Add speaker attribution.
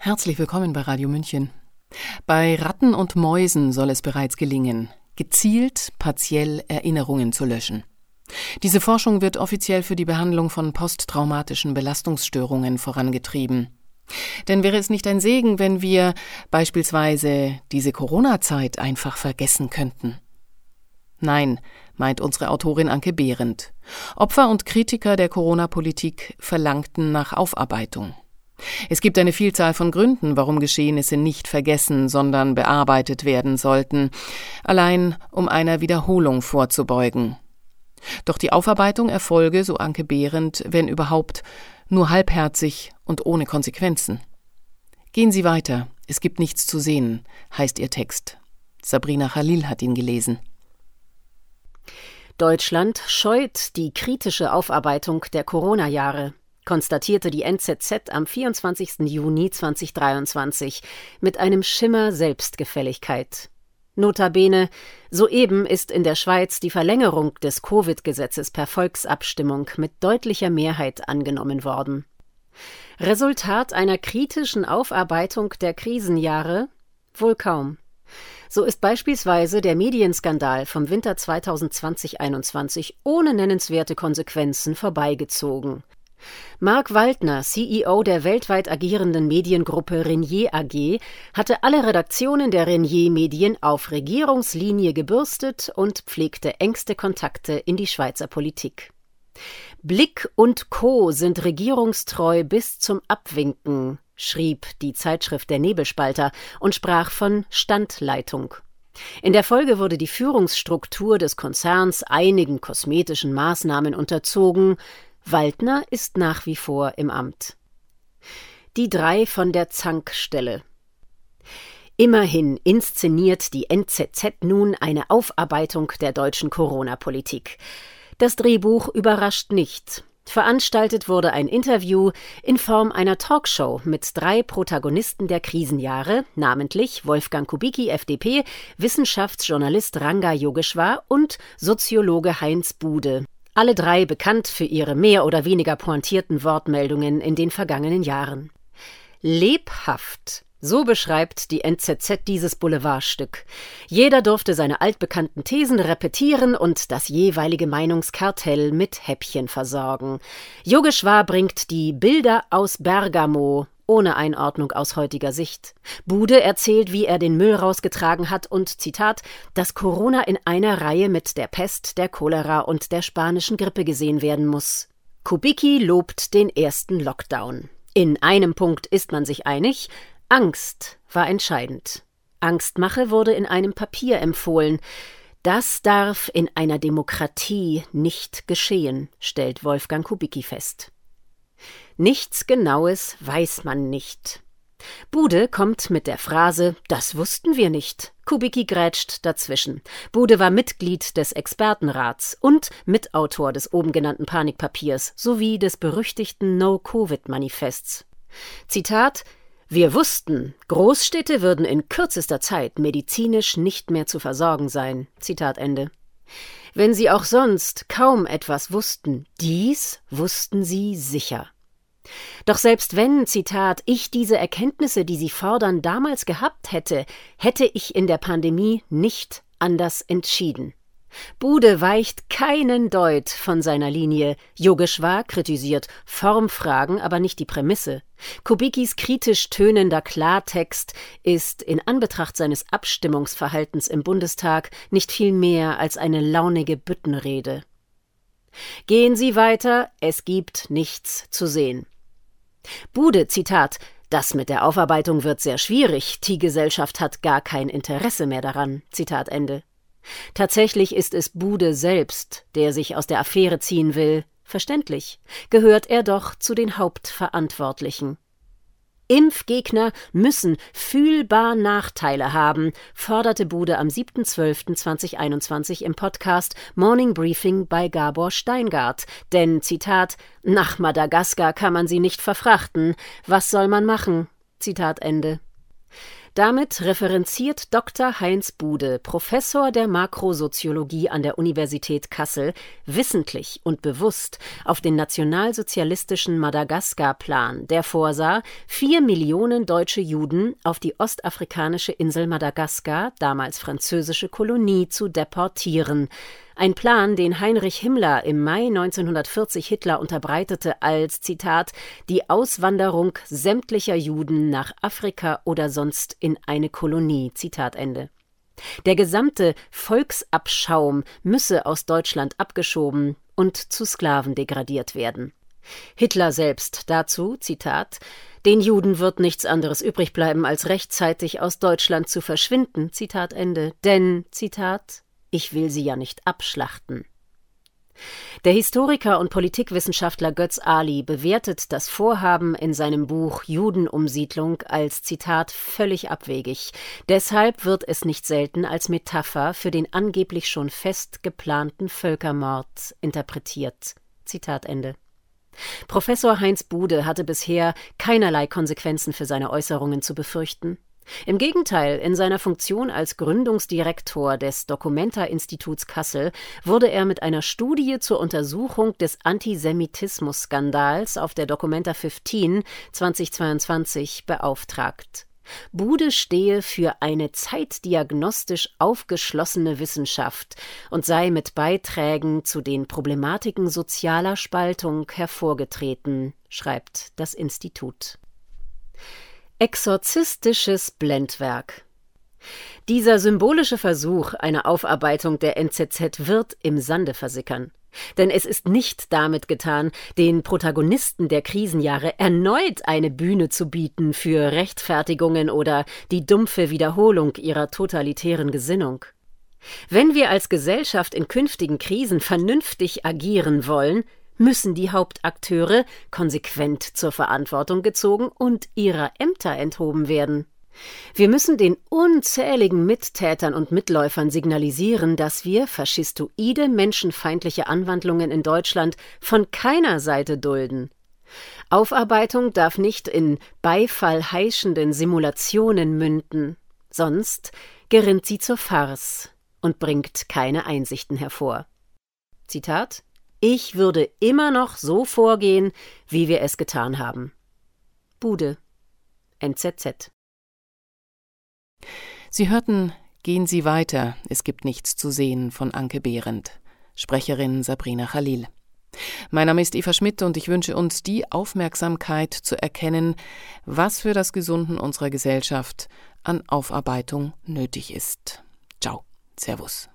Speaker 1: Herzlich willkommen bei Radio München. Bei Ratten und Mäusen soll es bereits gelingen, gezielt partiell Erinnerungen zu löschen. Diese Forschung wird offiziell für die Behandlung von posttraumatischen Belastungsstörungen vorangetrieben. Denn wäre es nicht ein Segen, wenn wir beispielsweise diese Corona-Zeit einfach vergessen könnten? Nein, meint unsere Autorin Anke Behrendt. Opfer und Kritiker der Corona-Politik verlangten nach Aufarbeitung. Es gibt eine Vielzahl von Gründen, warum Geschehnisse nicht vergessen, sondern bearbeitet werden sollten, allein um einer Wiederholung vorzubeugen. Doch die Aufarbeitung erfolge, so Anke Behrendt, wenn überhaupt, nur halbherzig und ohne Konsequenzen. Gehen Sie weiter, es gibt nichts zu sehen, heißt ihr Text. Sabrina Khalil hat ihn gelesen.
Speaker 2: Deutschland scheut die kritische Aufarbeitung der Corona-Jahre konstatierte die NZZ am 24. Juni 2023 mit einem Schimmer Selbstgefälligkeit. Notabene, soeben ist in der Schweiz die Verlängerung des Covid-Gesetzes per Volksabstimmung mit deutlicher Mehrheit angenommen worden. Resultat einer kritischen Aufarbeitung der Krisenjahre? Wohl kaum. So ist beispielsweise der Medienskandal vom Winter 2020-21 ohne nennenswerte Konsequenzen vorbeigezogen. Mark Waldner, CEO der weltweit agierenden Mediengruppe Renier AG, hatte alle Redaktionen der Renier Medien auf Regierungslinie gebürstet und pflegte engste Kontakte in die Schweizer Politik. Blick und Co. sind regierungstreu bis zum Abwinken, schrieb die Zeitschrift der Nebelspalter und sprach von Standleitung. In der Folge wurde die Führungsstruktur des Konzerns einigen kosmetischen Maßnahmen unterzogen, Waldner ist nach wie vor im Amt. Die drei von der Zankstelle. Immerhin inszeniert die NZZ nun eine Aufarbeitung der deutschen Corona-Politik. Das Drehbuch überrascht nicht. Veranstaltet wurde ein Interview in Form einer Talkshow mit drei Protagonisten der Krisenjahre, namentlich Wolfgang Kubicki, FDP, Wissenschaftsjournalist Ranga Yogeshwar und Soziologe Heinz Bude, alle drei bekannt für ihre mehr oder weniger pointierten Wortmeldungen in den vergangenen Jahren. Lebhaft, so beschreibt die NZZ dieses Boulevardstück. Jeder durfte seine altbekannten Thesen repetieren und das jeweilige Meinungskartell mit Häppchen versorgen. Yogeshwar bringt die Bilder aus Bergamo ohne Einordnung aus heutiger Sicht. Bude erzählt, wie er den Müll rausgetragen hat und Zitat, dass Corona in einer Reihe mit der Pest, der Cholera und der spanischen Grippe gesehen werden muss. Kubicki lobt den ersten Lockdown. In einem Punkt ist man sich einig, Angst war entscheidend. Angstmache wurde in einem Papier empfohlen. Das darf in einer Demokratie nicht geschehen, stellt Wolfgang Kubicki fest. Nichts Genaues weiß man nicht. Bude kommt mit der Phrase Das wussten wir nicht. Kubicki grätscht dazwischen. Bude war Mitglied des Expertenrats und Mitautor des oben genannten Panikpapiers sowie des berüchtigten No-Covid-Manifests. Zitat wir wussten, Großstädte würden in kürzester Zeit medizinisch nicht mehr zu versorgen sein. Zitat Ende. Wenn sie auch sonst kaum etwas wussten, dies wussten sie sicher. Doch selbst wenn, Zitat, ich diese Erkenntnisse, die Sie fordern, damals gehabt hätte, hätte ich in der Pandemie nicht anders entschieden. Bude weicht keinen Deut von seiner Linie. Yogeshwar kritisiert Formfragen, aber nicht die Prämisse. Kubikis kritisch tönender Klartext ist in Anbetracht seines Abstimmungsverhaltens im Bundestag nicht viel mehr als eine launige Büttenrede. Gehen Sie weiter, es gibt nichts zu sehen. Bude, Zitat, das mit der Aufarbeitung wird sehr schwierig, die Gesellschaft hat gar kein Interesse mehr daran. Zitat Ende. Tatsächlich ist es Bude selbst, der sich aus der Affäre ziehen will. Verständlich. Gehört er doch zu den Hauptverantwortlichen. Impfgegner müssen fühlbar Nachteile haben, forderte Bude am 7.12.2021 im Podcast Morning Briefing bei Gabor Steingart. Denn, Zitat, nach Madagaskar kann man sie nicht verfrachten. Was soll man machen? Zitat Ende. Damit referenziert Dr. Heinz Bude, Professor der Makrosoziologie an der Universität Kassel, wissentlich und bewusst auf den nationalsozialistischen Madagaskar-Plan, der vorsah, vier Millionen deutsche Juden auf die ostafrikanische Insel Madagaskar, damals französische Kolonie, zu deportieren. Ein Plan, den Heinrich Himmler im Mai 1940 Hitler unterbreitete als Zitat die Auswanderung sämtlicher Juden nach Afrika oder sonst in eine Kolonie. Zitat Ende. Der gesamte Volksabschaum müsse aus Deutschland abgeschoben und zu Sklaven degradiert werden. Hitler selbst dazu, Zitat, den Juden wird nichts anderes übrig bleiben, als rechtzeitig aus Deutschland zu verschwinden, Zitat Ende, denn, Zitat, ich will sie ja nicht abschlachten. Der Historiker und Politikwissenschaftler Götz Ali bewertet das Vorhaben in seinem Buch Judenumsiedlung als Zitat völlig abwegig. Deshalb wird es nicht selten als Metapher für den angeblich schon fest geplanten Völkermord interpretiert. Zitat Ende. Professor Heinz Bude hatte bisher keinerlei Konsequenzen für seine Äußerungen zu befürchten. Im Gegenteil, in seiner Funktion als Gründungsdirektor des Documenta-Instituts Kassel wurde er mit einer Studie zur Untersuchung des Antisemitismus-Skandals auf der Documenta 15 2022 beauftragt. Bude stehe für eine zeitdiagnostisch aufgeschlossene Wissenschaft und sei mit Beiträgen zu den Problematiken sozialer Spaltung hervorgetreten, schreibt das Institut. Exorzistisches Blendwerk dieser symbolische Versuch einer Aufarbeitung der NZZ wird im Sande versickern. Denn es ist nicht damit getan, den Protagonisten der Krisenjahre erneut eine Bühne zu bieten für Rechtfertigungen oder die dumpfe Wiederholung ihrer totalitären Gesinnung. Wenn wir als Gesellschaft in künftigen Krisen vernünftig agieren wollen, müssen die Hauptakteure konsequent zur Verantwortung gezogen und ihrer Ämter enthoben werden. Wir müssen den unzähligen Mittätern und Mitläufern signalisieren, dass wir faschistoide menschenfeindliche Anwandlungen in Deutschland von keiner Seite dulden. Aufarbeitung darf nicht in Beifall heischenden Simulationen münden, sonst gerinnt sie zur Farce und bringt keine Einsichten hervor. Zitat ich würde immer noch so vorgehen, wie wir es getan haben. Bude NZZ
Speaker 1: Sie hörten Gehen Sie weiter, es gibt nichts zu sehen von Anke Behrendt, Sprecherin Sabrina Khalil. Mein Name ist Eva Schmidt und ich wünsche uns die Aufmerksamkeit zu erkennen, was für das Gesunden unserer Gesellschaft an Aufarbeitung nötig ist. Ciao, Servus.